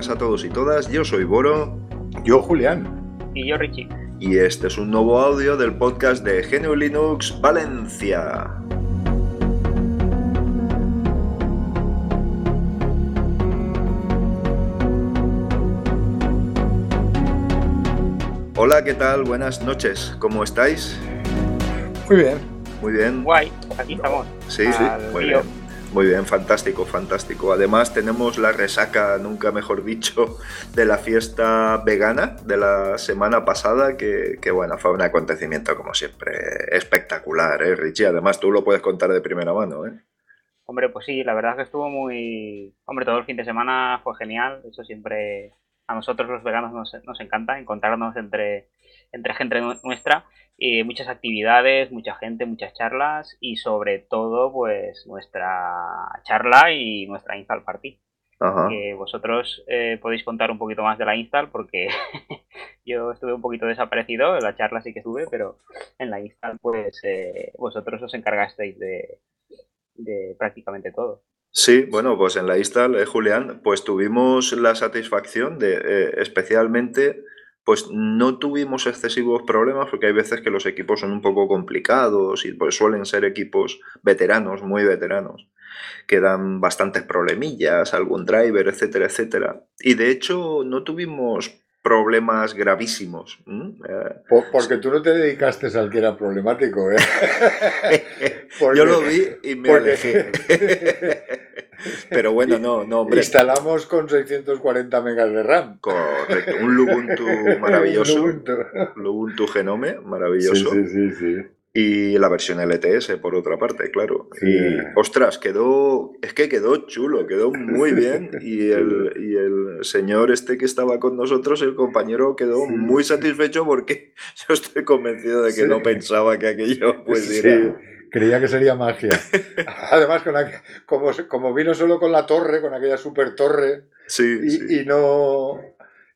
Buenas a todos y todas. Yo soy Boro. Yo Julián. Y yo Richie. Y este es un nuevo audio del podcast de GNU Linux Valencia. Hola, ¿qué tal? Buenas noches. ¿Cómo estáis? Muy bien. Muy bien. Guay, aquí estamos. Sí, sí, muy bien. Muy bien, fantástico, fantástico. Además tenemos la resaca, nunca mejor dicho, de la fiesta vegana de la semana pasada, que, bueno, fue un acontecimiento como siempre espectacular, ¿eh, Richie? Además tú lo puedes contar de primera mano, ¿eh? Hombre, pues sí, la verdad es que estuvo muy... Hombre, todo el fin de semana fue genial, eso siempre a nosotros los veganos nos, nos encanta encontrarnos entre, entre gente nuestra y muchas actividades, mucha gente, muchas charlas y sobre todo pues nuestra charla y nuestra install party. Que vosotros eh, podéis contar un poquito más de la install porque yo estuve un poquito desaparecido, en la charla sí que estuve, pero en la install pues eh, vosotros os encargasteis de, de prácticamente todo. Sí, bueno, pues en la install, eh, Julián, pues tuvimos la satisfacción de, eh, especialmente, pues no tuvimos excesivos problemas porque hay veces que los equipos son un poco complicados y pues suelen ser equipos veteranos, muy veteranos, que dan bastantes problemillas, algún driver, etcétera, etcétera. Y de hecho no tuvimos problemas gravísimos. Eh, porque tú no te dedicaste al que era problemático, ¿eh? Yo lo vi y me alejé. Pero bueno, no, no, hombre. Instalamos con 640 megas de RAM. Correcto, un Lubuntu maravilloso. Lubuntu Genome, maravilloso. Sí, sí, sí, sí. Y la versión LTS, por otra parte, claro. Y, ostras, quedó, es que quedó chulo, quedó muy bien. Y el, y el señor este que estaba con nosotros, el compañero, quedó muy satisfecho porque yo estoy convencido de que no pensaba que aquello pudiera... Creía que sería magia. Además, con como, como vino solo con la torre, con aquella super torre, sí, y no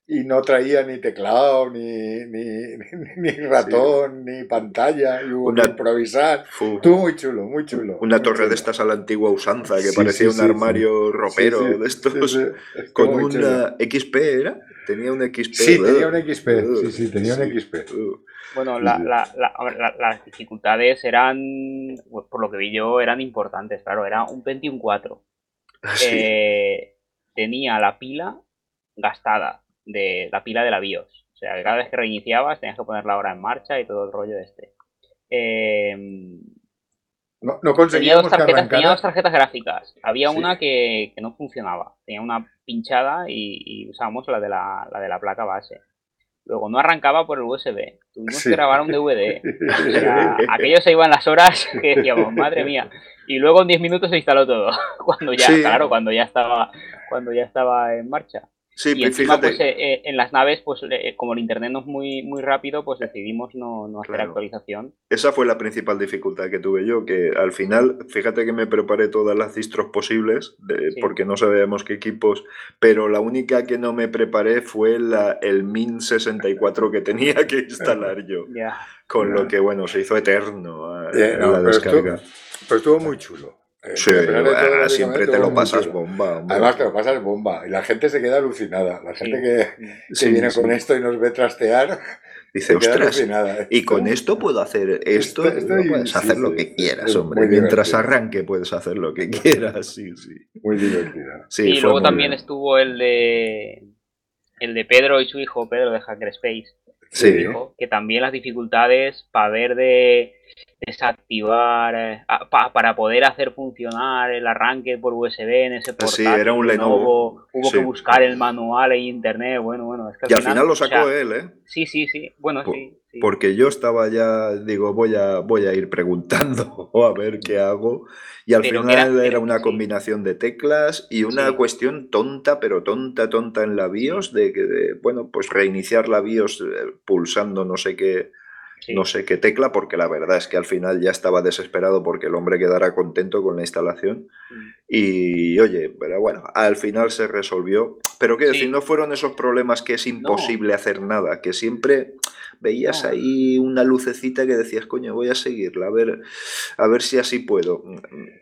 y no traía ni teclado, ni, ni, ni ratón, ni pantalla, y hubo que improvisar. Tú muy chulo, muy chulo. Una torre de estas a la antigua usanza, que parecía un armario ropero de estos, con una XP, ¿era? Tenía un XP. Sí, tenía un XP, sí, sí, tenía un XP. Bueno, la, la, las dificultades eran, por lo que vi yo, eran importantes, claro, era un Pentium 4. Eh, tenía la pila gastada de la pila de la BIOS. O sea, cada vez que reiniciabas tenías que poner la hora en marcha y todo el rollo de este. Em, no, no tenía, dos tarjetas, tenía dos tarjetas gráficas. Había una que, no funcionaba. Tenía una pinchada y, usábamos la de la, de la placa base. Luego no arrancaba por el USB. Tuvimos que grabar un DVD. O sea, aquello se iban las horas que decíamos, madre mía. Y luego en 10 minutos se instaló todo. Cuando ya, claro, cuando ya estaba, cuando ya estaba en marcha. Sí, y encima, pues, eh, eh, en las naves, pues eh, como el internet no es muy, muy rápido, pues decidimos no, no hacer actualización. Esa fue la principal dificultad que tuve yo, que al final, fíjate que me preparé todas las distros posibles, porque no sabíamos qué equipos, pero la única que no me preparé fue la, el Min 64 que tenía que instalar yo. Con lo que, bueno, se hizo eterno la descarga. pero estuvo muy chulo. Eh, sí, siempre te lo pasas bomba. Además te lo pasas bomba. Y la gente se queda alucinada. La gente que, viene con esto y nos ve trastear. Dice, ostras, y con esto puedo hacer esto, puedes hacer lo que quieras, hombre. Mientras arranque puedes hacer lo que quieras, sí, sí. Muy divertida. y luego también estuvo el de el de Pedro y su hijo, Pedro de Hackerspace. Sí. que también las dificultades para ver de desactivar eh, para poder hacer funcionar el arranque por USB en ese portátil. Sí, era un Lenovo. Hubo que buscar el manual en internet. Bueno, bueno. Es que al y al final, lo sacó él, ¿eh? Sí, sí, sí. Bueno, sí, Porque yo estaba ya, digo, voy a, voy a ir preguntando a ver qué hago. Y al final era, una combinación de teclas y una cuestión tonta, pero tonta, tonta en la BIOS, de que, bueno, pues reiniciar la BIOS eh, pulsando no sé qué no sé qué tecla, porque la verdad es que al final ya estaba desesperado porque el hombre quedara contento con la instalación. Mm. Y oye, pero bueno, al final se resolvió. Pero qué decir, no fueron esos problemas que es imposible hacer nada, que siempre veías ahí una lucecita que decías, coño, voy a seguirla, a ver, a ver si así puedo.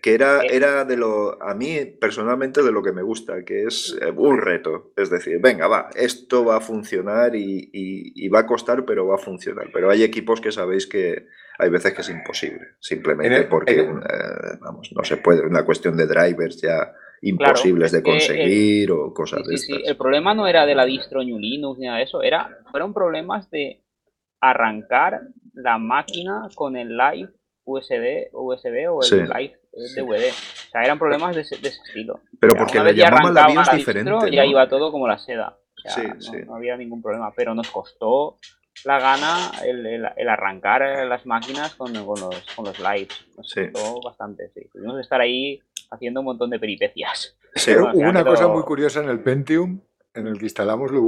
Que era, eh. era de lo, a mí personalmente de lo que me gusta, que es eh, un reto. Es decir, venga, va, esto va a funcionar y, va a costar, pero va a funcionar. Pero hay equipos que sabéis que hay veces que es imposible, simplemente porque, eh, vamos, no se puede, una cuestión de drivers ya imposibles de conseguir o cosas de sí, El problema no era de la distro New Linux ni nada de eso, era, fueron problemas de arrancar la máquina con el live USB, USB o el live DVD. O sea, eran problemas de ese, estilo. Pero porque le llamaban la BIOS diferente. Ya iba todo como la seda. no, había ningún problema, pero nos costó la gana el, arrancar las máquinas con, con, los, con los lives. Nos costó bastante, sí. Tuvimos que estar ahí haciendo un montón de peripecias. Hubo una cosa muy curiosa en el Pentium, en el que instalamos el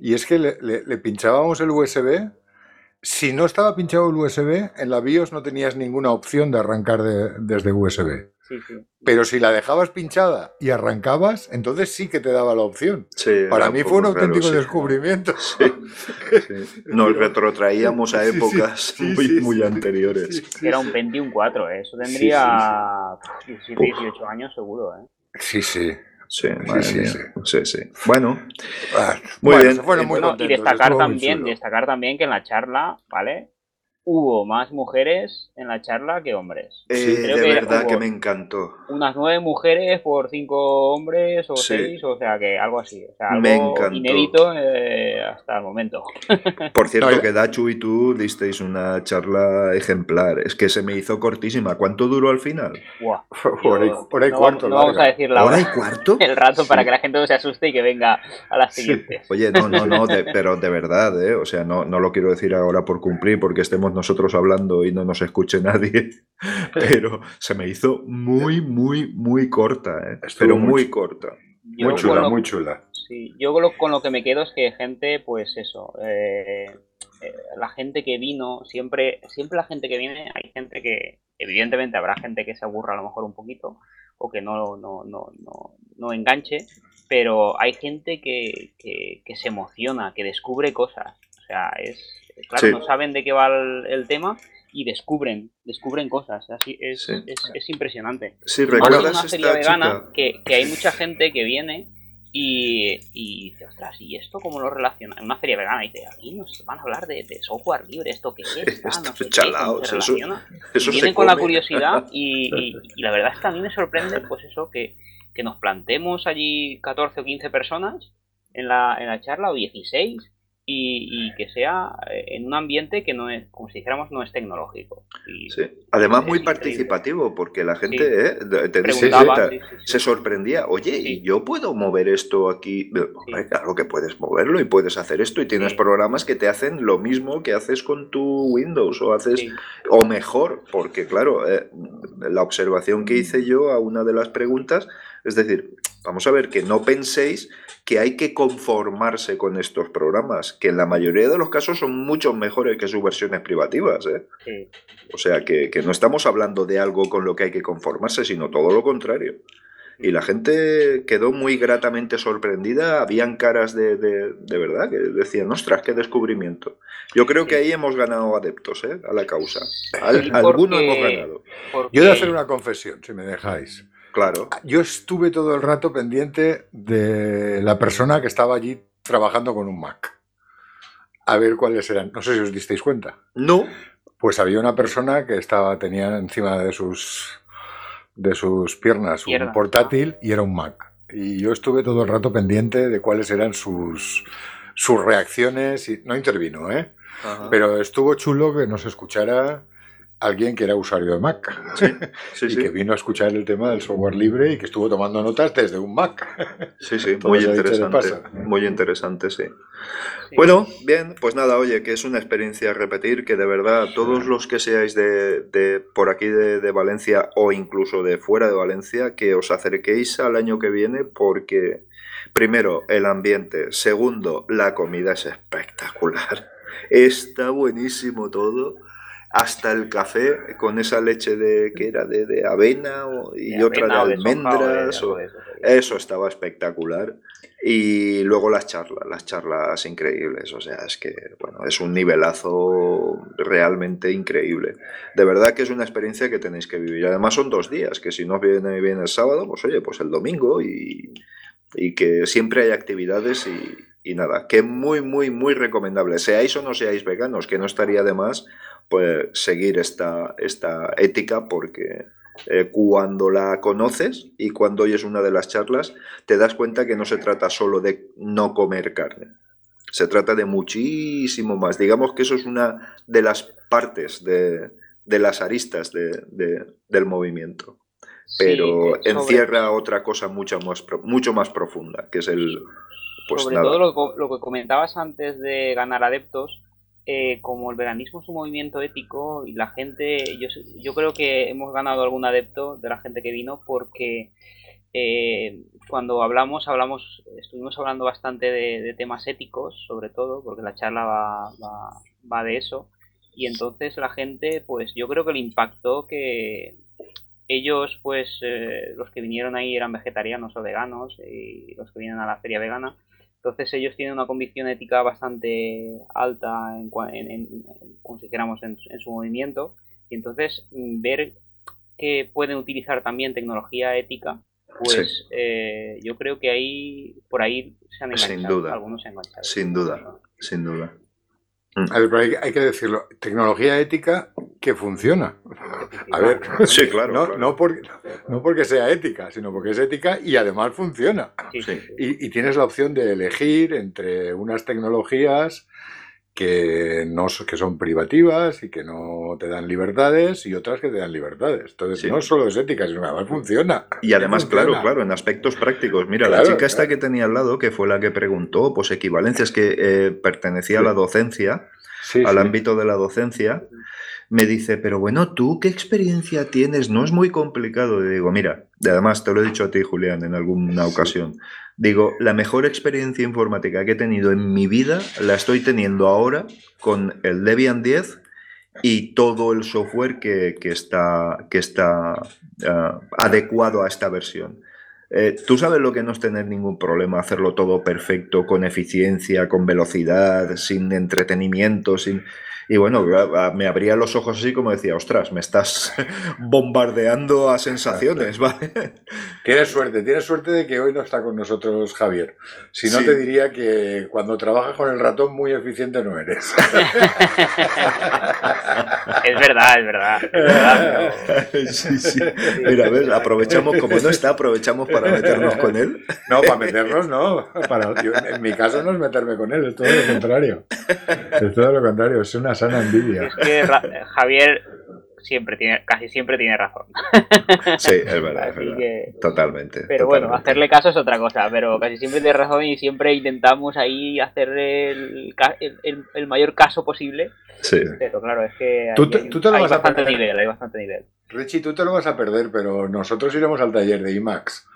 Y es que le, pinchábamos el USB. Si no estaba pinchado el USB, en la BIOS no tenías ninguna opción de arrancar desde USB. Pero si la dejabas pinchada y arrancabas, entonces sí que te daba la opción. Para mí fue un auténtico descubrimiento. Nos retrotraíamos a épocas muy, muy anteriores. Era un Pentium 4, ¿eh? eso tendría 17, 18 años seguro. ¿eh? Sí, sí. Sí, sí, sí, Bueno, ah, muy bien. y destacar también, destacar también que en la charla, ¿vale? Hubo más mujeres en la charla que hombres. Eh, de verdad que me encantó. Unas nueve mujeres por cinco hombres o seis, o sea que algo así. O sea, algo inédito eh, hasta el momento. Por cierto, que Dachu y tú disteis una charla ejemplar. Es que se me hizo cortísima. ¿Cuánto duró al final? por ahí, cuarto. No vamos a decir la hora. y cuarto? El rato para que la gente no se asuste y que venga a las siguientes. Oye, no, no, no, pero de verdad, ¿eh? O sea, no, no lo quiero decir ahora por cumplir porque estemos nosotros hablando y no nos escuche nadie, pero se me hizo muy, muy, muy corta, ¿eh? pero muy, corta. muy chula, muy chula. Sí, yo con lo, que me quedo es que gente, pues eso, eh, eh, la gente que vino, siempre, siempre la gente que viene, hay gente que, evidentemente habrá gente que se aburra a lo mejor un poquito o que no, no, no, no, no enganche, pero hay gente que, que, que se emociona, que descubre cosas. O sea, es, claro, no saben de qué va el, tema y descubren, descubren cosas. Así es, es, impresionante. Sí, recuerdas una feria vegana que, que, hay mucha gente que viene y, y, dice, ostras, ¿y esto cómo lo relaciona? En una feria vegana y dice, aquí nos van a hablar de, software libre, ¿esto qué es? Ah, no sé eso, eso vienen con la curiosidad y, y, la verdad es que a mí me sorprende, pues eso, que, que nos plantemos allí 14 o 15 personas en la, en la charla o 16 y, que sea eh, en un ambiente que no es, como si dijéramos, no es tecnológico. sí. Además, muy participativo, porque la gente ¿eh? se sorprendía, oye, ¿y yo puedo mover esto aquí? claro que puedes moverlo y puedes hacer esto, y tienes programas que te hacen lo mismo que haces con tu Windows, o haces, o mejor, porque claro, eh, la observación que hice yo a una de las preguntas, es decir, vamos a ver que no penséis que hay que conformarse con estos programas, que en la mayoría de los casos son mucho mejores que sus versiones privativas. ¿eh? O sea, que, no estamos hablando de algo con lo que hay que conformarse, sino todo lo contrario. Y la gente quedó muy gratamente sorprendida, habían caras de, de, verdad que decían, ostras, qué descubrimiento. Yo creo que ahí hemos ganado adeptos ¿eh? a la causa. algunos hemos ganado. Yo voy a hacer una confesión, si me dejáis. Claro. Yo estuve todo el rato pendiente de la persona que estaba allí trabajando con un Mac. A ver cuáles eran. No sé si os disteis cuenta. No. Pues había una persona que estaba, tenía encima de sus, de sus piernas un portátil y era un Mac. Y yo estuve todo el rato pendiente de cuáles eran sus, sus reacciones. Y, no intervino, ¿eh? Pero estuvo chulo que nos escuchara alguien que era usuario de Mac y que vino a escuchar el tema del software libre y que estuvo tomando notas desde un Mac. Sí, sí, muy interesante. Muy interesante, sí. Bueno, bien, pues nada, oye, que es una experiencia a repetir, que de verdad todos los que seáis de, por aquí de, de, Valencia o incluso de fuera de Valencia, que os acerquéis al año que viene porque, primero, el ambiente, segundo, la comida es espectacular. Está buenísimo todo hasta el café con esa leche de que era de, avena y otra de almendras. eso estaba espectacular. Y luego las charlas, las charlas increíbles. O sea, es que, bueno, es un nivelazo realmente increíble. De verdad que es una experiencia que tenéis que vivir. Además son dos días, que si no viene bien el sábado, pues oye, pues el domingo y, que siempre hay actividades y, nada, que muy, muy, muy recomendable. Seáis o no seáis veganos, que no estaría de más, pues seguir esta, esta ética porque eh, cuando la conoces y cuando oyes una de las charlas, te das cuenta que no se trata solo de no comer carne. Se trata de muchísimo más. Digamos que eso es una de las partes de, las aristas del movimiento. Pero encierra otra cosa mucho más, mucho más profunda, que es el... Pues sobre todo lo que comentabas antes de ganar adeptos, eh, como el veganismo es un movimiento ético y la gente, yo, yo creo que hemos ganado algún adepto de la gente que vino porque eh, cuando hablamos, hablamos, estuvimos hablando bastante de, temas éticos, sobre todo, porque la charla va, va, de eso. Y entonces la gente, pues yo creo que le impactó que ellos, pues eh, los que vinieron ahí eran vegetarianos o veganos y los que vienen a la feria vegana, entonces ellos tienen una convicción ética bastante alta, en, como si dijéramos, en, su movimiento. Y entonces mm, ver que pueden utilizar también tecnología ética, pues eh, yo creo que ahí por ahí se han enganchado. Sin duda. Algunos se han enganchado. Sin duda, sin duda. A ver, pero hay, que decirlo, tecnología ética que funciona. A ver, sí, claro, no, No, porque, no porque sea ética, sino porque es ética y además funciona. Y, y, tienes la opción de elegir entre unas tecnologías que, no, que son privativas y que no te dan libertades y otras que te dan libertades. Entonces, no solo es ética, sino que además funciona. Y además, claro, claro, en aspectos prácticos. Mira, la chica esta que tenía al lado, que fue la que preguntó, pues equivalencias que eh, pertenecía a la docencia, al ámbito de la docencia, me dice, pero bueno, ¿tú qué experiencia tienes? No es muy complicado. Y digo, mira, además te lo he dicho a ti, Julián, en alguna ocasión. Digo, la mejor experiencia informática que he tenido en mi vida la estoy teniendo ahora con el Debian 10 y todo el software que, está, que está ah, adecuado a esta versión. Eh, Tú sabes lo que no es tener ningún problema, hacerlo todo perfecto, con eficiencia, con velocidad, sin entretenimiento, sin... Y bueno, me abría los ojos así como decía, ostras, me estás bombardeando a sensaciones, ¿vale? Tienes suerte, tienes suerte de que hoy no está con nosotros Javier. Si no, te diría que cuando trabajas con el ratón muy eficiente no eres. es verdad, es verdad. Sí, sí. Mira, ves, aprovechamos, como no está, aprovechamos para meternos con él. No, para meternos no. Para, en mi caso no es meterme con él, es todo lo contrario. Es todo lo contrario, es una sana envidia. Es que Javier siempre tiene, casi siempre tiene razón. Sí, es verdad, totalmente. Pero bueno, hacerle caso es otra cosa, pero casi siempre tiene razón y siempre intentamos ahí hacer el, el, mayor caso posible. Sí. Pero claro, es que hay, bastante nivel, hay bastante nivel. Richie, tú te lo vas a perder, pero nosotros iremos al taller de IMAX.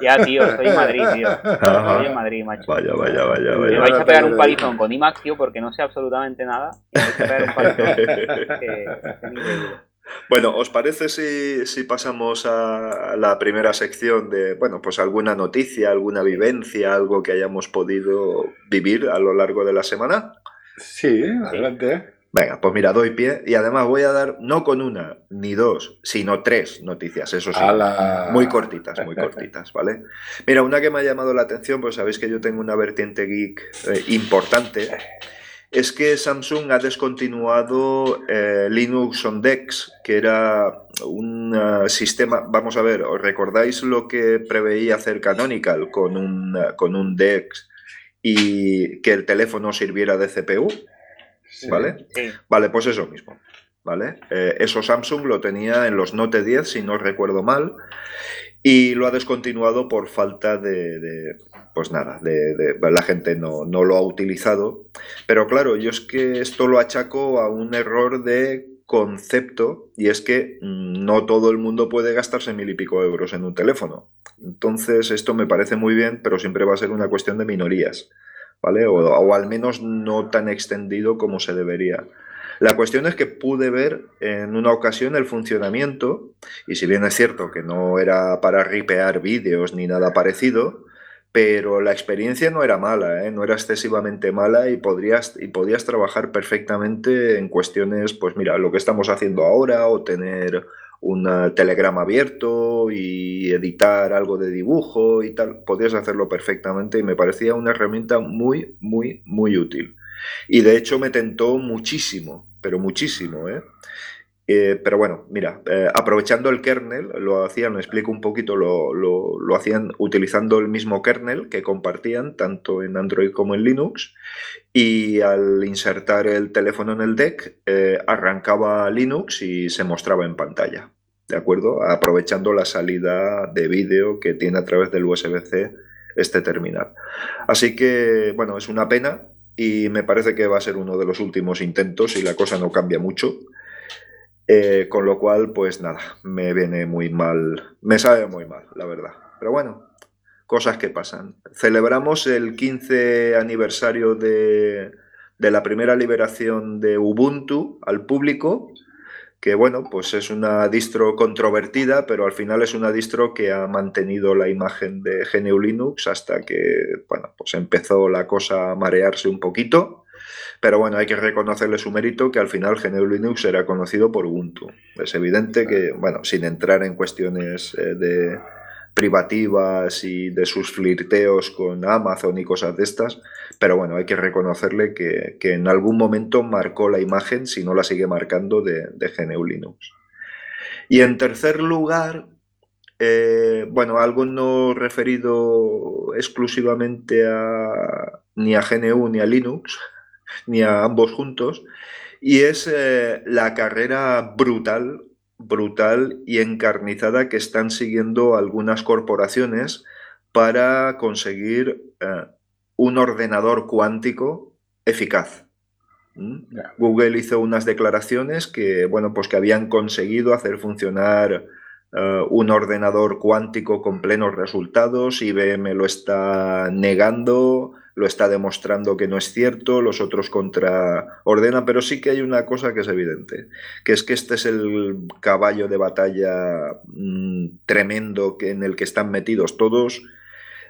Ya, tío, estoy en Madrid, tío. Estoy en Madrid, macho. Vaya, vaya, vaya, vaya. Me vais a pegar un palizón con IMAX, tío, porque no sé absolutamente nada. Me vais a pegar un palizón. bueno, ¿os parece si, si, pasamos a la primera sección de, bueno, pues alguna noticia, alguna vivencia, algo que hayamos podido vivir a lo largo de la semana? Sí, adelante. Venga, pues mira, doy pie y además voy a dar no con una ni dos, sino tres noticias, eso sí, muy cortitas, muy cortitas, ¿vale? Mira, una que me ha llamado la atención, pues sabéis que yo tengo una vertiente geek eh, importante, es que Samsung ha descontinuado eh, Linux on Dex, que era un eh, sistema, vamos a ver, ¿os recordáis lo que preveía hacer Canonical con un, con un Dex y que el teléfono sirviera de CPU? ¿Vale? Vale, pues eso mismo. ¿Vale? Eh, eso Samsung lo tenía en los Note 10, si no recuerdo mal, y lo ha descontinuado por falta de, pues nada, de, la gente no, no, lo ha utilizado. Pero claro, yo es que esto lo achaco a un error de concepto y es que mm, no todo el mundo puede gastarse mil y pico euros en un teléfono. Entonces esto me parece muy bien, pero siempre va a ser una cuestión de minorías. O, al menos no tan extendido como se debería. La cuestión es que pude ver en una ocasión el funcionamiento, y si bien es cierto que no era para ripear vídeos ni nada parecido, pero la experiencia no era mala, ¿eh? no era excesivamente mala y, podrías, y podías trabajar perfectamente en cuestiones, pues mira, lo que estamos haciendo ahora o tener un telegrama abierto y editar algo de dibujo y tal, podías hacerlo perfectamente y me parecía una herramienta muy, muy, muy útil. Y de hecho me tentó muchísimo, pero muchísimo, ¿eh? Eh, pero bueno, mira, eh, aprovechando el kernel, lo hacían, me explico un poquito, lo, lo, hacían utilizando el mismo kernel que compartían tanto en Android como en Linux. Y al insertar el teléfono en el deck, eh, arrancaba Linux y se mostraba en pantalla. ¿De acuerdo? Aprovechando la salida de vídeo que tiene a través del USB-C este terminal. Así que, bueno, es una pena y me parece que va a ser uno de los últimos intentos y la cosa no cambia mucho. Eh, con lo cual, pues nada, me viene muy mal, me sabe muy mal, la verdad. Pero bueno, cosas que pasan. Celebramos el 15 aniversario de, de la primera liberación de Ubuntu al público, que bueno, pues es una distro controvertida, pero al final es una distro que ha mantenido la imagen de GNU Linux hasta que, bueno, pues empezó la cosa a marearse un poquito pero bueno, hay que reconocerle su mérito que al final GNU Linux era conocido por Ubuntu. Es evidente que, bueno, sin entrar en cuestiones eh, de privativas y de sus flirteos con Amazon y cosas de estas, pero bueno, hay que reconocerle que, en algún momento marcó la imagen, si no la sigue marcando, de, de GNU Linux. Y en tercer lugar, eh, bueno, algo no referido exclusivamente a, ni a GNU ni a Linux, ni a ambos juntos, y es eh, la carrera brutal, brutal y encarnizada que están siguiendo algunas corporaciones para conseguir eh, un ordenador cuántico eficaz. ¿Mm? Google hizo unas declaraciones que, bueno, pues que habían conseguido hacer funcionar eh, un ordenador cuántico con plenos resultados, IBM lo está negando, lo está demostrando que no es cierto, los otros contraordenan, pero sí que hay una cosa que es evidente, que es que este es el caballo de batalla mm, tremendo que, en el que están metidos todos,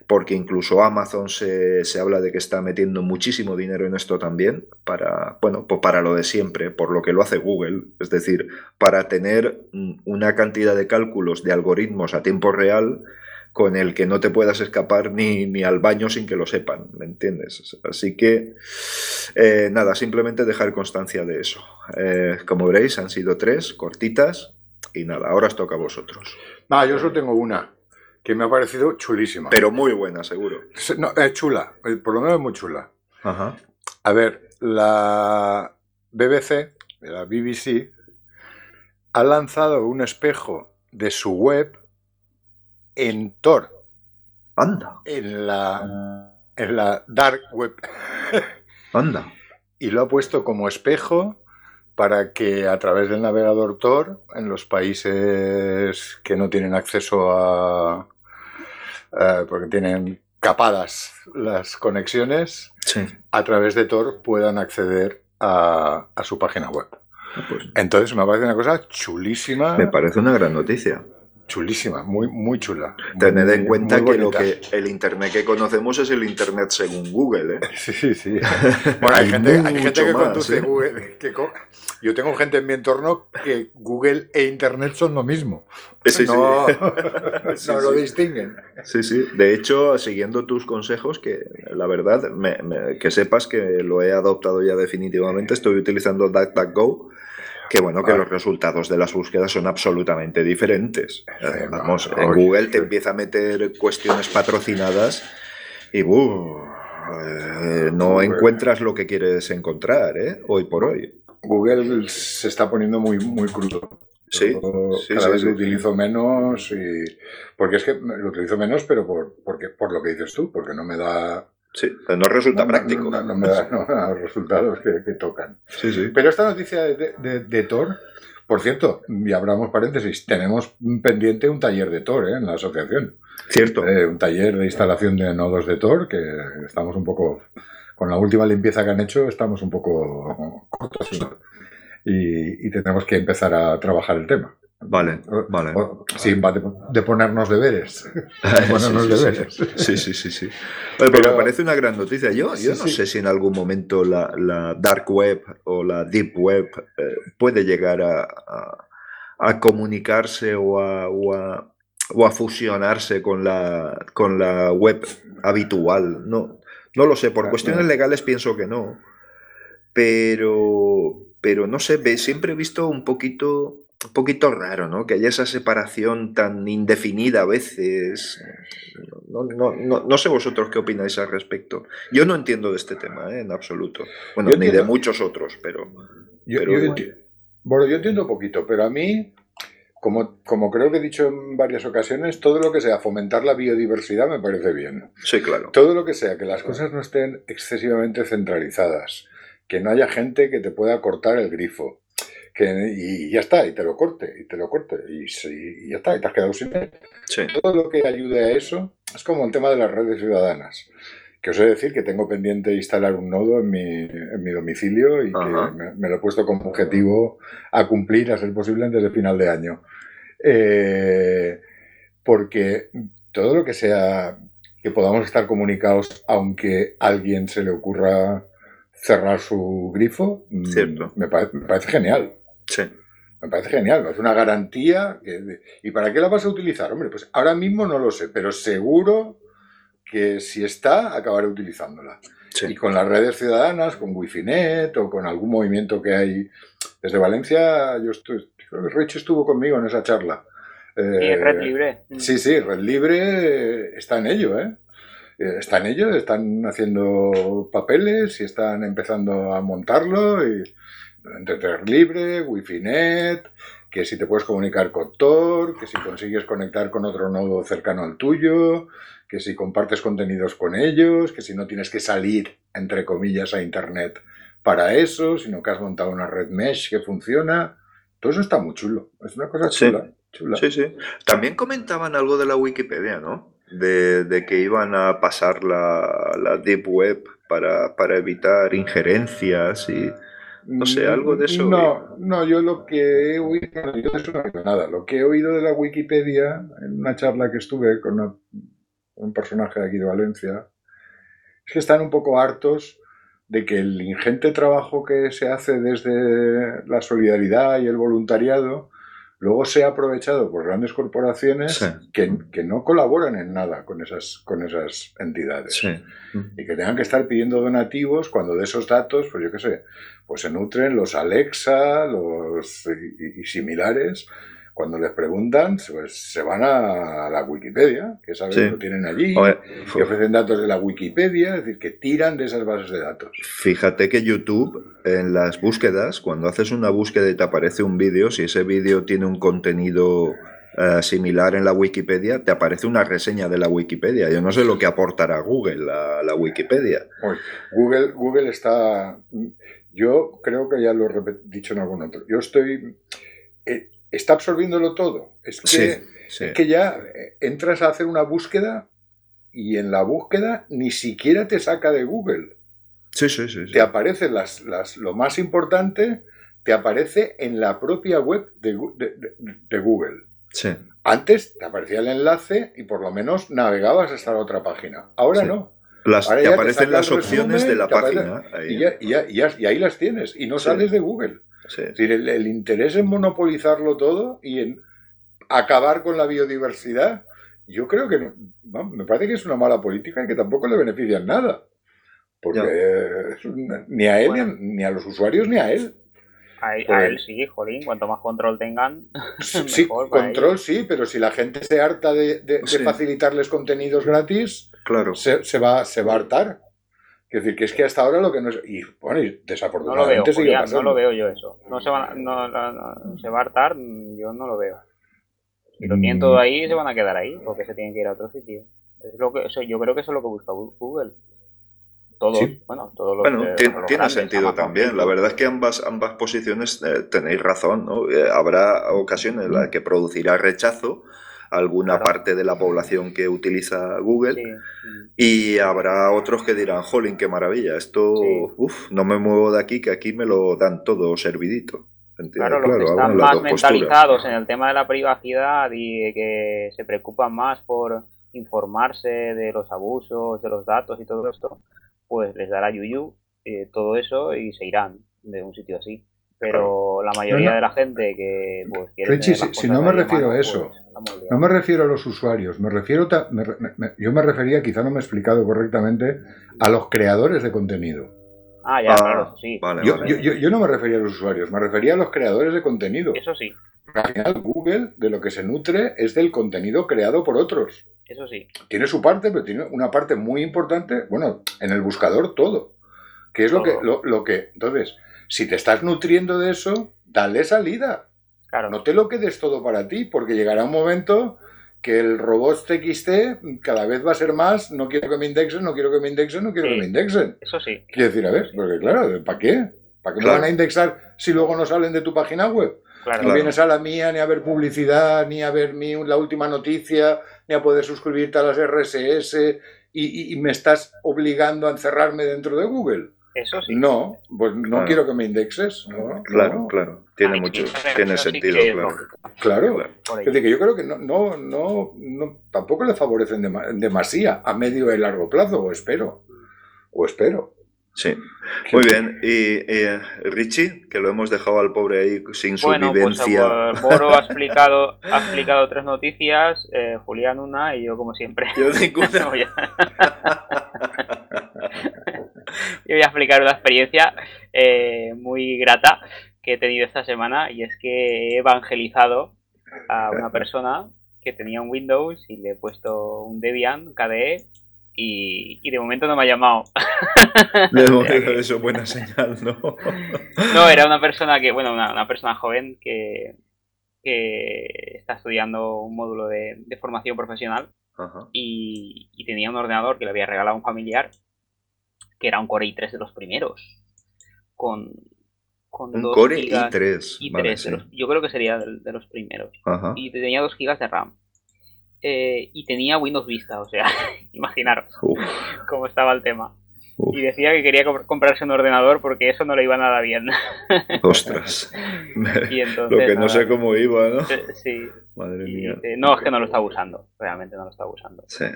porque incluso Amazon se, habla de que está metiendo muchísimo dinero en esto también, para, bueno, pues para lo de siempre, por lo que lo hace Google, es decir, para tener mm, una cantidad de cálculos de algoritmos a tiempo real con el que no te puedas escapar ni, ni al baño sin que lo sepan, ¿me entiendes? Así que, eh, nada, simplemente dejar constancia de eso. Eh, como veréis, han sido tres, cortitas, y nada, ahora os toca a vosotros. No, yo solo tengo una, que me ha parecido chulísima. Pero muy buena, seguro. No, es chula, eh, por lo menos es muy chula. Ajá. A ver, la BBC, la BBC, ha lanzado un espejo de su web en Tor. Anda. En la, en la dark web. Anda. Y lo ha puesto como espejo para que a través del navegador Tor, en los países que no tienen acceso a... porque tienen capadas las conexiones, a través de Tor puedan acceder a, a su página web. Ah, pues Entonces me parece una cosa chulísima. Me parece una gran noticia. Chulísima, muy, muy chula. Tened en cuenta que, lo que el Internet que conocemos es el Internet según Google. ¿eh? Sí, sí. Bueno, hay, gente, que conduce ¿eh? Google. yo tengo gente en mi entorno que Google e Internet son lo mismo. Sí, no, no lo distinguen. Sí, sí. De hecho, siguiendo tus consejos, que la verdad, que sepas que lo he adoptado ya definitivamente, estoy utilizando DuckDuckGo que bueno, que los resultados de las búsquedas son absolutamente diferentes. Eh, vamos, en Google te empieza a meter cuestiones patrocinadas y eh, no encuentras lo que quieres encontrar, ¿eh? Hoy por hoy. Google se está poniendo muy, muy crudo. Sí, cada vez lo utilizo menos y porque es que lo utilizo menos, pero por, porque, por lo que dices tú, porque no me da Sí, no resulta práctico. No, me da los resultados que, tocan. Sí, sí. Pero esta noticia de, de, Tor, por cierto, y abramos paréntesis, tenemos pendiente un taller de Tor ¿eh? en la asociación. Cierto. Eh, un taller de instalación de nodos de Tor que estamos un poco, con la última limpieza que han hecho, estamos un poco cortos. y, tenemos que empezar a trabajar el tema. Vale, vale. sí, de, ponernos deberes. ponernos deberes. Sí, sí, sí, sí. Pero, me parece una gran noticia. Yo, yo no sé si en algún momento la, dark web o la deep web eh, puede llegar a, a, comunicarse o a, o a, o a fusionarse con la, con la web habitual. No, no lo sé, por cuestiones legales pienso que no. Pero, pero no sé, siempre he visto un poquito, un poquito raro, ¿no? Que haya esa separación tan indefinida a veces. No, no, no, sé vosotros qué opináis al respecto. Yo no entiendo de este tema, ¿eh? en absoluto. Bueno, ni de muchos otros, pero... Yo, bueno, yo entiendo poquito, pero a mí como, como, creo que he dicho en varias ocasiones, todo lo que sea fomentar la biodiversidad me parece bien. Sí, claro. Todo lo que sea que las cosas no estén excesivamente centralizadas, que no haya gente que te pueda cortar el grifo, que, y ya está, y te lo corte, y te lo corte, y, ya está, y te has quedado sin él. Sí. Todo lo que ayude a eso es como el tema de las redes ciudadanas. Que os he de decir que tengo pendiente instalar un nodo en mi, en mi domicilio y que me, me, lo he puesto como objetivo a cumplir, a ser posible, antes del final de año. Eh, porque todo lo que sea que podamos estar comunicados aunque a alguien se le ocurra cerrar su grifo, mm, Me, parece genial. Sí. Me parece genial, es una garantía. ¿Y para qué la vas a utilizar? Hombre, pues ahora mismo no lo sé, pero seguro que si está, acabaré utilizándola. Y con las redes ciudadanas, con Wifi.net o con algún movimiento que hay desde Valencia, yo estoy, Rich estuvo conmigo en esa charla. Eh, Red Libre. Sí, sí, Red Libre está en ello, ¿eh? ¿eh? Está en ello, están haciendo papeles y están empezando a montarlo. Y, entre Red Libre, Wi-Fi Net, que si te puedes comunicar con Tor, que si consigues conectar con otro nodo cercano al tuyo, que si compartes contenidos con ellos, que si no tienes que salir, entre comillas, a Internet para eso, sino que has montado una red mesh que funciona. Todo eso está muy chulo. Es una cosa chula. Sí, sí. También comentaban algo de la Wikipedia, ¿no? De, que iban a pasar la, Deep Web para, evitar injerencias y. No sé, algo de eso. No, no, yo lo que he oído, yo de eso no he oído nada. Lo que he oído de la Wikipedia, en una charla que estuve con un personaje de aquí de Valencia, es que están un poco hartos de que el ingente trabajo que se hace desde la solidaridad y el voluntariado luego sea aprovechado por grandes corporaciones que, no colaboran en nada con esas, con esas entidades. Y que tengan que estar pidiendo donativos cuando de esos datos, pues yo qué sé, pues se nutren los Alexa los, y similares cuando les preguntan, pues se van a la Wikipedia, que saben que lo tienen allí, que ofrecen datos de la Wikipedia, es decir, que tiran de esas bases de datos. Fíjate que YouTube, en las búsquedas, cuando haces una búsqueda y te aparece un vídeo, si ese vídeo tiene un contenido eh, similar en la Wikipedia, te aparece una reseña de la Wikipedia. Yo no sé lo que aportará Google a la Wikipedia. Google, Google está... Yo creo que ya lo he dicho en algún otro. Yo estoy... Eh, está absorbiéndolo todo. Es que, que ya eh, entras a hacer una búsqueda y en la búsqueda ni siquiera te saca de Google. Sí, sí, sí. Te aparece las, las, lo más importante, te aparece en la propia web de, de, Google. Sí. Antes te aparecía el enlace y por lo menos navegabas hasta la otra página. Ahora no. Las, te aparecen las opciones de la página. Y, ya, y, ahí las tienes y no sales de Google. Es decir, el, interés en monopolizarlo todo y en acabar con la biodiversidad, yo creo que me parece que es una mala política y que tampoco le beneficia en nada. Porque ni a él, ni, a, los usuarios, ni a él. A, a, pues él sí, jolín, cuanto más control tengan. Sí, control sí, pero si la gente se harta de, facilitarles contenidos gratis, claro. se, se, va, se va a hartar. Es decir, que es que hasta ahora lo que no es. Y bueno, y desafortunadamente no lo veo, No lo veo yo eso. No se, va, no, se va a hartar, yo no lo veo. Si lo tienen todo mm. ahí, se van a quedar ahí, porque se tienen que ir a otro sitio. Es lo que, eso, yo creo que eso es lo que busca Google. Todos, bueno, todos los, bueno, tiene, sentido también. La verdad es que ambas, ambas posiciones eh, tenéis razón. ¿no? Eh, habrá ocasiones en las que producirá rechazo alguna parte de la población que utiliza Google. Y habrá otros que dirán, jolín, qué maravilla, esto, uff, no me muevo de aquí, que aquí me lo dan todo servidito. claro, los que están más mentalizados en el tema de la privacidad y que se preocupan más por informarse de los abusos, de los datos y todo esto, pues les dará yuyu eh, todo eso y se irán de un sitio así. Pero la mayoría de la gente que pues, quiere. si, no me refiero a eso, pues, no me refiero a los usuarios, me refiero. yo me refería, quizá no me he explicado correctamente, a los creadores de contenido. Ah, ya, ah, claro, sí. yo, no me refería a los usuarios, me refería a los creadores de contenido. Eso sí. Al final, Google de lo que se nutre es del contenido creado por otros. Eso sí. Tiene su parte, pero tiene una parte muy importante, bueno, en el buscador todo. Que es lo que, lo, que. Entonces, si te estás nutriendo de eso, dale salida. Claro. No te lo quedes todo para ti, porque llegará un momento que el robot TXT cada vez va a ser más, no quiero que me indexen, no quiero que me indexen, no quiero que me indexen. Eso sí. Quiero decir, a ver, porque claro, ¿para qué? ¿Para qué me van a indexar si luego no salen de tu página web? no vienes a la mía ni a ver publicidad, ni a ver mi, la última noticia, ni a poder suscribirte a las RSS y, me estás obligando a encerrarme dentro de Google. Eso sí. No, pues no quiero que me indexes. Claro, claro. Tiene mucho, tiene sentido, claro. Claro. Es decir, que yo creo que no, no, no, tampoco le favorecen demasiado a medio y largo plazo, o espero. O espero. Sí, muy bien. Y, Richie, que lo hemos dejado al pobre ahí sin su bueno, Pues, Boro ha explicado, ha explicado tres noticias, eh, Julián una y yo como siempre. Yo ninguna. yo voy a explicar una experiencia eh, muy grata que he tenido esta semana y es que he evangelizado a una persona que tenía un Windows y le he puesto un Debian KDE y, de momento no me ha llamado. eso es buena señal, ¿no? no, era una persona que, bueno, una, persona joven que, está estudiando un módulo de, formación profesional Y, tenía un ordenador que le había regalado un familiar, que era un Core i3 de los primeros, con, con un Core i3. yo creo que sería de, los primeros. Y tenía 2 GB de RAM. Eh, y tenía Windows Vista, o sea, imaginaros cómo estaba el tema. Y decía que quería comprarse un ordenador porque eso no le iba nada bien. Ostras. lo que no sé cómo iba, ¿no? Sí. Madre mía. no, es que no lo estaba usando. Realmente no lo estaba usando. Sí.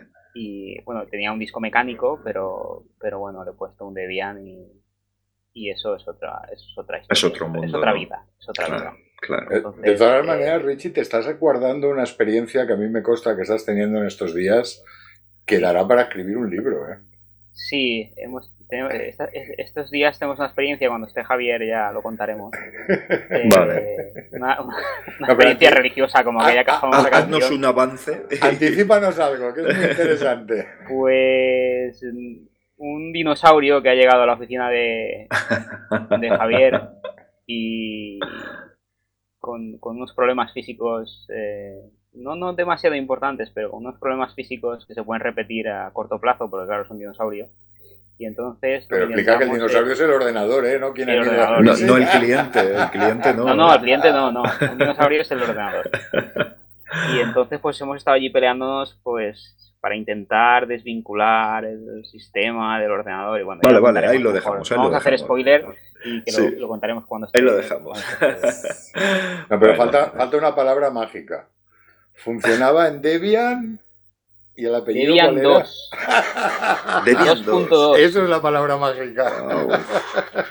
Y bueno, tenía un disco mecánico, pero, pero bueno, le he puesto un Debian y, y eso es otra, es otra historia. Es otro mundo. Es otra vida. Es otra vida. Claro. de todas eh, maneras, Richie, te estás acuerdando una experiencia que a mí me consta que estás teniendo en estos días que dará para escribir un libro, ¿eh? Sí, hemos, estos días tenemos una experiencia, cuando esté Javier ya lo contaremos. Eh, vale. Una, experiencia religiosa como aquella que Haznos un avance. Anticipanos algo, que es muy interesante. Pues un dinosaurio que ha llegado a la oficina de, de Javier y, con, unos problemas físicos, eh, no, no demasiado importantes, pero unos problemas físicos que se pueden repetir a corto plazo, porque claro, es un dinosaurio. Y entonces. Pero explica que el dinosaurio es el ordenador, ¿eh? No quien el no, no, el cliente, el cliente no. No, no, el cliente no, no. Un dinosaurio es el ordenador. Y entonces, pues hemos estado allí peleándonos, pues para intentar desvincular el sistema del ordenador. Y bueno, vale, vale, ahí lo dejamos. vamos a hacer spoiler y que lo, contaremos cuando esté. Ahí lo dejamos. no, pero falta, falta una palabra mágica. Funcionaba en Debian y el apellido Debian 2. Debian 2.2. Eso es la palabra mágica.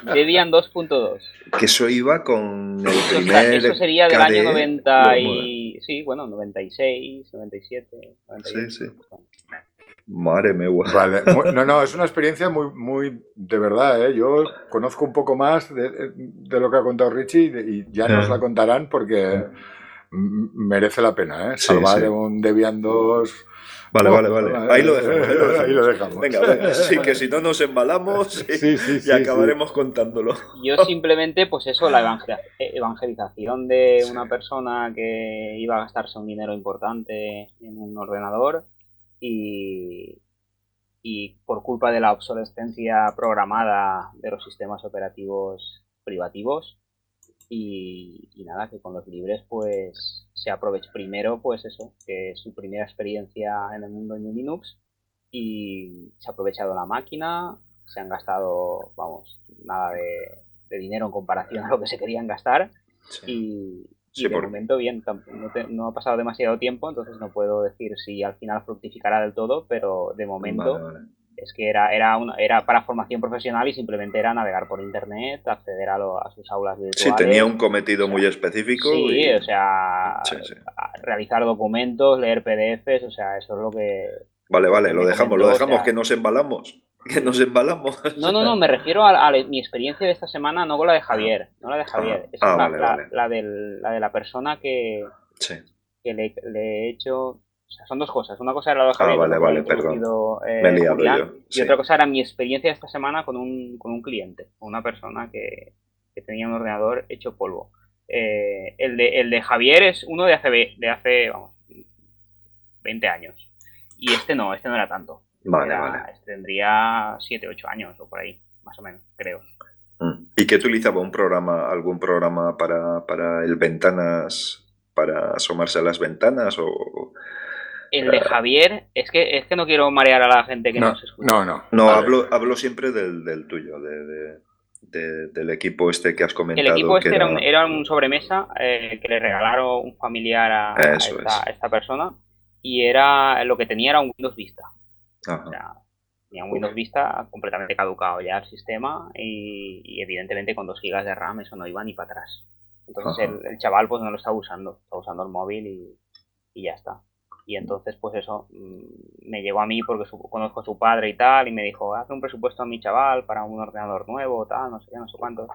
Debian 2.2. Que eso iba con el primer. Eso sería del año 90 y. Sí, bueno, 96, 97. 98. Sí, sí. Madre mía. Vale. No, no, es una experiencia muy, muy de verdad. ¿eh? Yo conozco un poco más de, de lo que ha contado Richie y ya nos la contarán porque merece la pena. ¿eh? Salvar un Debian 2 Vale, vale, vale. Ahí lo dejamos. Ahí lo dejamos. Venga, sí, que si no nos embalamos y, acabaremos contándolo. Yo simplemente, pues eso, la evangelización de una persona que iba a gastarse un dinero importante en un ordenador y, y por culpa de la obsolescencia programada de los sistemas operativos privativos, y, nada, que con los libres pues se aproveche primero pues eso, que es su primera experiencia en el mundo de Linux y se ha aprovechado la máquina, se han gastado, vamos, nada de, dinero en comparación a lo que se querían gastar Y, de momento bien, no, ha pasado demasiado tiempo, entonces no puedo decir si al final fructificará del todo, pero de momento es que era, era, una, era para formación profesional y simplemente era navegar por internet, acceder a, a sus aulas virtuales. Sí, tenía un cometido muy específico. Sí, o sea, realizar documentos, leer PDFs, o sea, eso es lo que... Vale, vale, lo dejamos, lo dejamos, que nos embalamos. Que nos embalamos. No, no, no, me refiero a, mi experiencia de esta semana, no con la de Javier, no la de Javier. Ah, es la, la, la, de la persona que, que le, le he hecho son dos cosas. Una cosa era lo de ah, vale, vale, perdón. Eh, Me he liado yo. Y otra cosa era mi experiencia esta semana con un, con un cliente, una persona que, que, tenía un ordenador hecho polvo. Eh, el, de, el de Javier es uno de hace, de hace vamos, 20 años. Y este no, este no era tanto. Vale, vale. Este tendría 7, 8 años o por ahí, más o menos, creo. Mm. ¿Y qué utilizaba? ¿Un programa, algún programa para, para el ventanas, para asomarse a las ventanas o el de Javier, es que, es que no quiero marear a la gente que no, nos escucha. No, no. No, hablo, hablo siempre del, del tuyo, de, del equipo este que has comentado. El equipo este era... un, era, un, sobremesa eh, que le regalaron un familiar a, esta, persona y era lo que tenía era un Windows Vista. O sea, tenía un Windows Vista completamente caducado ya el sistema y, evidentemente con 2 GB de RAM eso no iba ni para atrás. Entonces el, chaval pues no lo estaba usando, estaba usando el móvil y, y ya está. Y entonces, pues eso, mm, me llegó a mí porque conozco a su padre y tal, y me dijo, haz un presupuesto a mi chaval para un ordenador nuevo, tal, no sé qué, no sé cuánto.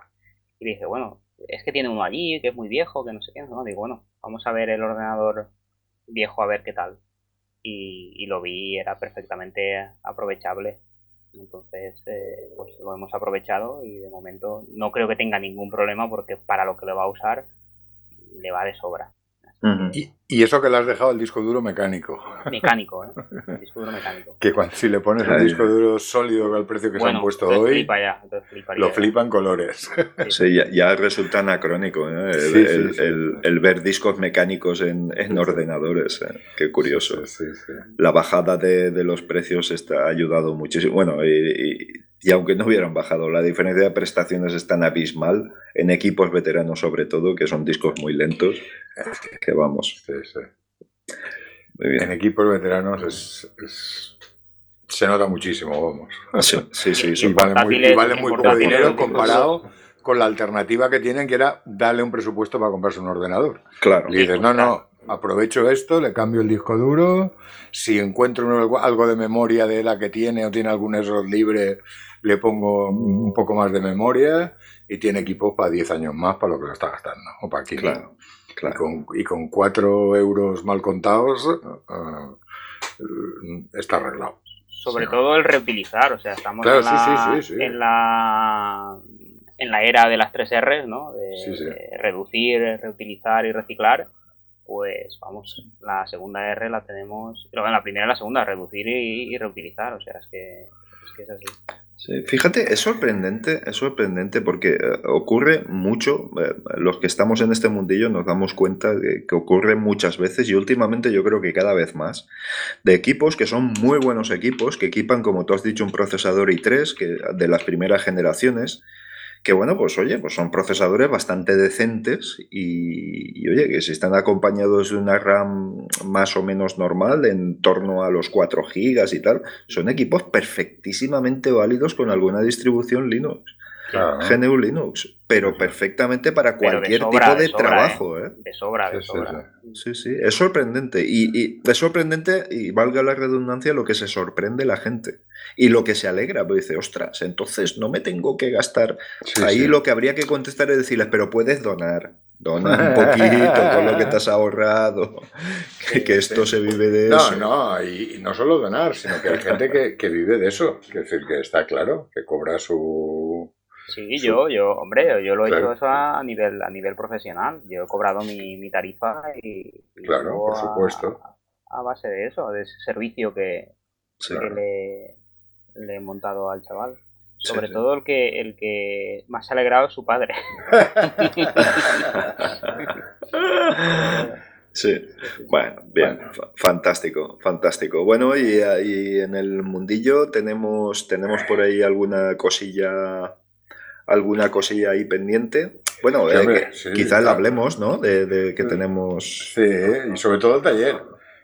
Y dije, bueno, es que tiene uno allí, que es muy viejo, que no sé qué, no, digo, bueno, vamos a ver el ordenador viejo a ver qué tal. Y, y lo vi, era perfectamente aprovechable. Entonces, eh, pues lo hemos aprovechado y de momento no creo que tenga ningún problema porque para lo que lo va a usar le va de sobra y, eso que le has dejado el disco duro mecánico. Mecánico, ¿eh? disco duro mecánico. Que cuando, si le pones el disco duro sólido al precio que se han puesto hoy, lo flipan colores. Sí, ya, resulta anacrónico ¿eh? el, ver discos mecánicos en, ordenadores. ¿eh? Qué curioso. La bajada de, los precios está, ha ayudado muchísimo. Bueno, y y aunque no hubieran bajado, la diferencia de prestaciones es tan abismal, en equipos veteranos sobre todo, que son discos muy lentos, que vamos. En equipos veteranos es, se nota muchísimo, vamos. Sí, sí, sí. y, vale muy, poco dinero comparado con la alternativa que tienen, que era darle un presupuesto para comprarse un ordenador. Claro. Y dices, no, no, aprovecho esto, le cambio el disco duro, si encuentro algo de memoria de la que tiene o tiene algún error libre, le pongo un poco más de memoria y tiene equipo para 10 años más para lo que lo está gastando, o para aquí. Claro, Y, con, 4 euros mal contados eh, está arreglado. Sobre todo el reutilizar, o sea, estamos en, la, en, la, en la era de las 3 R's, ¿no? De, reducir, reutilizar y reciclar pues vamos, la segunda R la tenemos, pero la primera y la segunda, reducir y, reutilizar, o sea, es que, es que es así fíjate, es sorprendente, es sorprendente porque eh, ocurre mucho, eh, los que estamos en este mundillo nos damos cuenta de que ocurre muchas veces y últimamente yo creo que cada vez más, de equipos que son muy buenos equipos, que equipan, como tú has dicho, un procesador i3 que, de las primeras generaciones, que bueno, pues oye, pues son procesadores bastante decentes y, oye, que si están acompañados de una RAM más o menos normal, en torno a los 4 gigas y tal, son equipos perfectísimamente válidos con alguna distribución Linux. GNU Linux, pero perfectamente para cualquier tipo de, trabajo. ¿eh? De sobra, de sobra. Sí, sí, es sorprendente. Y, y, es sorprendente, y valga la redundancia, lo que se sorprende la gente. Y lo que se alegra, pues dice, ostras, entonces no me tengo que gastar. Ahí lo que habría que contestar es decirles, pero puedes donar. Dona un poquito con lo que te has ahorrado, que, esto se vive de eso. No, no, y, no solo donar, sino que hay gente que, que vive de eso. Es decir, que está claro, que cobra su, Sí, yo, yo, hombre, yo lo he hecho eso a nivel, a nivel profesional. Yo he cobrado mi, tarifa y, claro, por supuesto. A, base de eso, de ese servicio que, le, he montado al chaval. Sobre todo el que el que más se ha alegrado es su padre. Sí, bueno, bien, fantástico, fantástico. Bueno, y, y, en el mundillo tenemos, tenemos por ahí alguna cosilla alguna cosilla ahí pendiente. Bueno, eh, quizás hablemos, ¿no? De, que tenemos. Sí, y sobre todo el taller,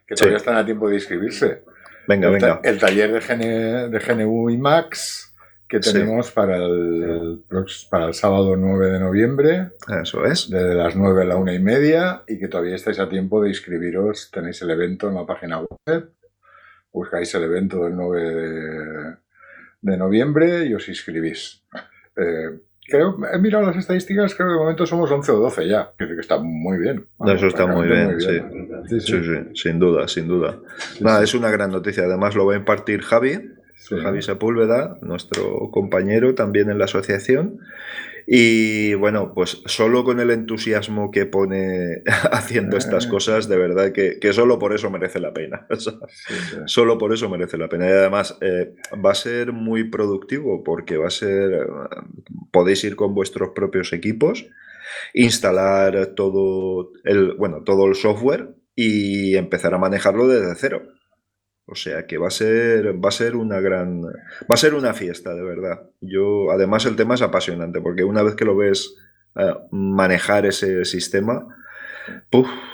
que todavía están a tiempo de inscribirse. Venga, venga. El taller de, de GNU y Max que tenemos para, el, para el sábado 9 de noviembre. Eso es. Desde las 9 a la una y media y que todavía estáis a tiempo de inscribiros. Tenéis el evento en la página web. Buscáis el evento del 9 de, noviembre y os inscribís. Eh, creo, he mirado las estadísticas, creo que de momento somos 11 o 12 ya. que está muy bien. Eso está muy bien, Sí. Sí, sí. sin duda, sin duda. Nada, es una gran noticia. Además lo va a impartir Javi Javi Sepúlveda, nuestro compañero también en la asociación. Y bueno, pues solo con el entusiasmo que pone haciendo estas eh. cosas, de verdad que, solo por eso merece la pena. Solo por eso merece la pena. Y además eh, va a ser muy productivo porque va a ser, podéis ir con vuestros propios equipos, instalar todo el, bueno, todo el software y empezar a manejarlo desde cero. O sea que va a ser, va a ser una gran, va a ser una fiesta, de verdad. Yo, además el tema es apasionante, porque una vez que lo ves eh, manejar ese sistema,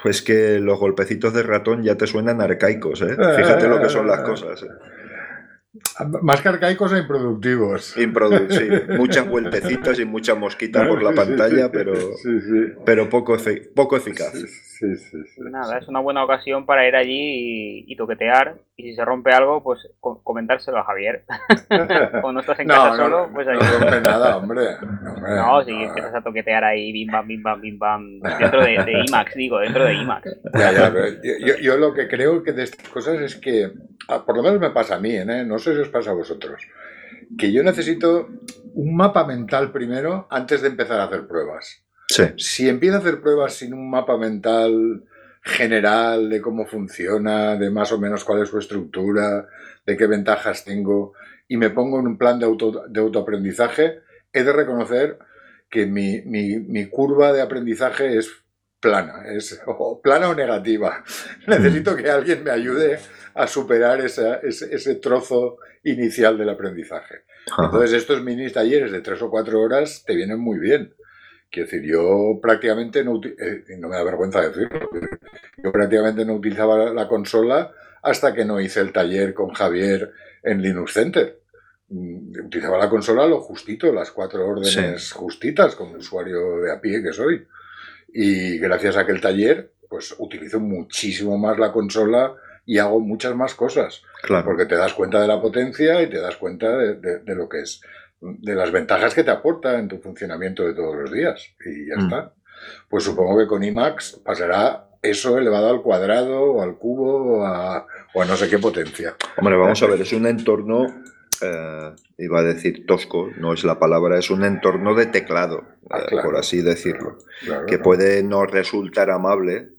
es que los golpecitos de ratón ya te suenan arcaicos, ¿eh? Fíjate lo que son las cosas. ¿eh? Más que arcaicos e improductivos. Improductivos, muchas vueltecitas y mucha mosquita por la pantalla, pero, pero poco, poco eficaz. Nada, es una buena ocasión para ir allí y, toquetear. Y si se rompe algo, pues comentárselo a Javier. o no estás en casa solo, pues ahí. No rompe nada, hombre. No, si empiezas a toquetear ahí, bim bam, bim bam, bim bam. Dentro de, IMAX, digo, dentro de IMAX. yo, yo, lo que creo que de estas cosas es que, ah, por lo menos me pasa a mí, ¿eh? no sé si os pasa a vosotros, que yo necesito un mapa mental primero antes de empezar a hacer pruebas. Si empiezo a hacer pruebas sin un mapa mental general de cómo funciona, de más o menos cuál es su estructura, de qué ventajas tengo, y me pongo en un plan de, auto, de autoaprendizaje, he de reconocer que mi, mi, curva de aprendizaje es plana, es plana o negativa. Necesito que alguien me ayude a superar ese, ese, trozo inicial del aprendizaje. Entonces estos mini talleres de tres o cuatro horas te vienen muy bien. Quiero decir, yo prácticamente no, eh, no me da vergüenza decirlo, yo prácticamente no utilizaba la consola hasta que no hice el taller con Javier en Linux Center. Mm, utilizaba la consola lo justito, las cuatro órdenes justitas como usuario de a pie que soy. Y gracias a aquel taller, pues utilizo muchísimo más la consola y hago muchas más cosas. Claro. Porque te das cuenta de la potencia y te das cuenta de lo que es de las ventajas que te aporta en tu funcionamiento de todos los días. Y ya mm. está. Pues supongo que con IMAX pasará eso elevado al cuadrado o al cubo o a, no sé qué potencia. Hombre, vamos a ver, es un entorno, eh, iba a decir tosco, no es la palabra, es un entorno de teclado, ah, eh, por así decirlo, que puede no resultar amable,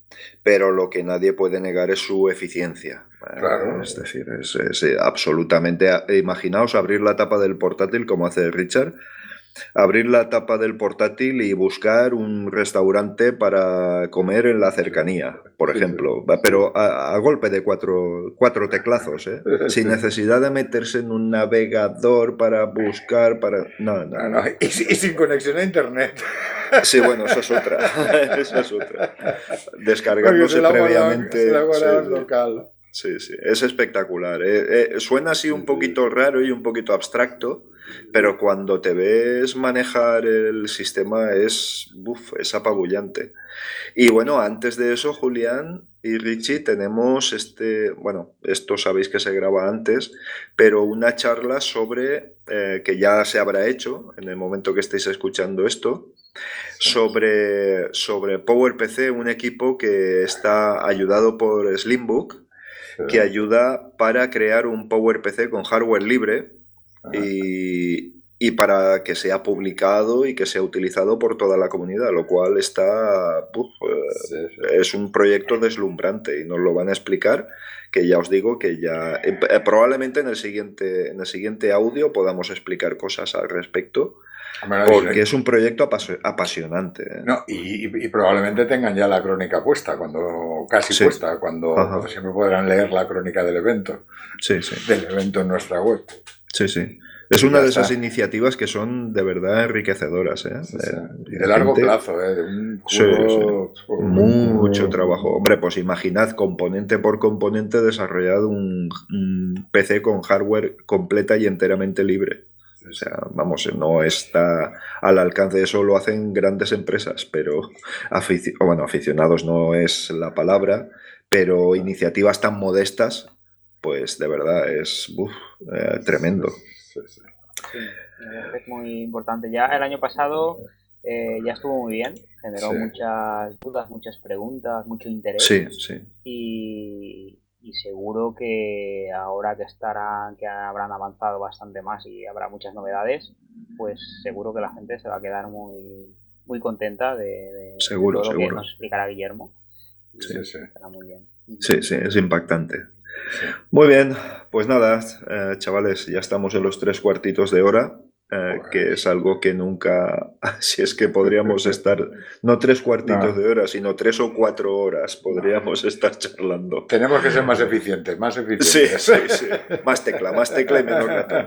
pero lo que nadie puede negar es su eficiencia. Claro. Es decir, es, eh, absolutamente. Imaginaos abrir la tapa del portátil como hace Richard, abrir la tapa del portátil y buscar un restaurante para comer en la cercanía, por ejemplo, pero a, golpe de cuatro, cuatro teclazos, ¿eh? sin necesidad de meterse en un navegador para buscar, para... No, no. Y, sin conexión a internet. Sí, bueno, eso es otra. eso es otra. Descargándose previamente. local. Sí, sí, es espectacular. Eh, eh, suena así un poquito raro y un poquito abstracto, pero cuando te ves manejar el sistema es, es apabullante. Y bueno, antes de eso, Julián y Richie, tenemos este, bueno, esto sabéis que se graba antes, pero una charla sobre, eh, que ya se habrá hecho en el momento que estéis escuchando esto, sobre, sobre PowerPC, un equipo que está ayudado por Slimbook que ayuda para crear un PowerPC con hardware libre y, para que sea publicado y que sea utilizado por toda la comunidad, lo cual está eh, es un proyecto deslumbrante y nos lo van a explicar que ya os digo que ya eh, probablemente en el siguiente en el siguiente audio podamos explicar cosas al respecto porque es un proyecto apasionante. ¿eh? No, y, probablemente tengan ya la crónica puesta, cuando casi puesta, cuando siempre podrán leer la crónica del evento. Sí, sí. Del evento en nuestra web. Sí, sí. Es una de esas iniciativas que son de verdad enriquecedoras. ¿eh? De largo plazo, ¿eh? Mucho trabajo. Hombre, pues imaginad componente por componente desarrollado un, PC con hardware completa y enteramente libre. O sea, vamos, no está al alcance de eso, lo hacen grandes empresas, pero bueno, aficionados no es la palabra, pero iniciativas tan modestas, pues de verdad es eh, tremendo. Sí, es muy importante. Ya el año pasado eh, ya estuvo muy bien, generó muchas dudas, muchas preguntas, mucho interés. Sí, sí. Y, seguro que ahora que estarán, que habrán avanzado bastante más y habrá muchas novedades, pues seguro que la gente se va a quedar muy, muy contenta de, seguro, todo lo que nos explicará Guillermo. Sí, sí. muy bien. Sí, sí, es impactante. Muy bien, pues nada, eh, chavales, ya estamos en los tres cuartitos de hora, eh, que es algo que nunca, si es que podríamos estar, no tres cuartitos de hora, sino tres o cuatro horas podríamos estar charlando. Tenemos que ser más eficientes, más eficientes. Sí, sí, sí. Más tecla, más tecla y menos ratón,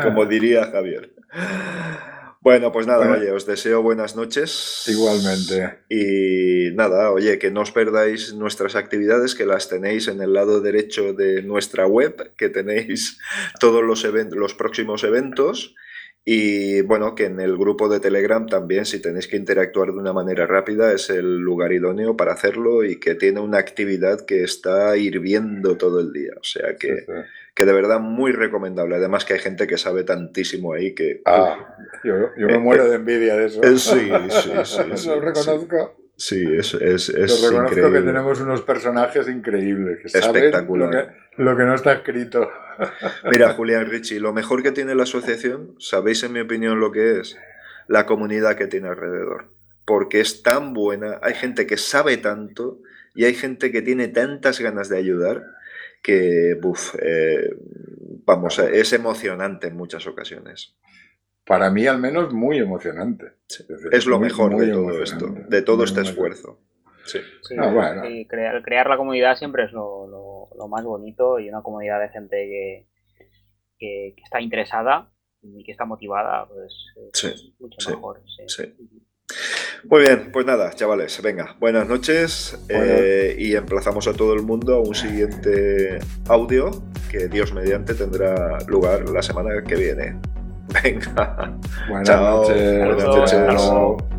como diría Javier. Bueno, pues nada, oye, os deseo buenas noches. Igualmente. Y nada, oye, que no os perdáis nuestras actividades, que las tenéis en el lado derecho de nuestra web, que tenéis todos los, los próximos eventos. Y bueno, que en el grupo de Telegram también, si tenéis que interactuar de una manera rápida, es el lugar idóneo para hacerlo y que tiene una actividad que está hirviendo todo el día. O sea que, que de verdad muy recomendable. Además que hay gente que sabe tantísimo ahí que... Ah, yo, me muero de envidia de eso. Eh, sí, sí, sí. Lo reconozco. Sí, es, es, es reconozco que tenemos unos personajes increíbles. Que Espectacular. lo que no está escrito. Mira, Julián Richie, lo mejor que tiene la asociación, ¿sabéis en mi opinión lo que es? La comunidad que tiene alrededor. Porque es tan buena, hay gente que sabe tanto y hay gente que tiene tantas ganas de ayudar que, eh, vamos, es emocionante en muchas ocasiones. Para mí, al menos, muy emocionante. Es, lo mejor de todo esto, de todo este esfuerzo. Sí. Ah, crear, crear, la comunidad siempre es lo, lo, más bonito y una comunidad de gente que, que, está interesada y que está motivada, pues es mucho mejor. Muy bien, pues nada, chavales, venga, buenas noches eh, y emplazamos a todo el mundo a un siguiente audio que Dios mediante tendrá lugar la semana que viene. Venga, buenas Chao. noches. Buenas noches.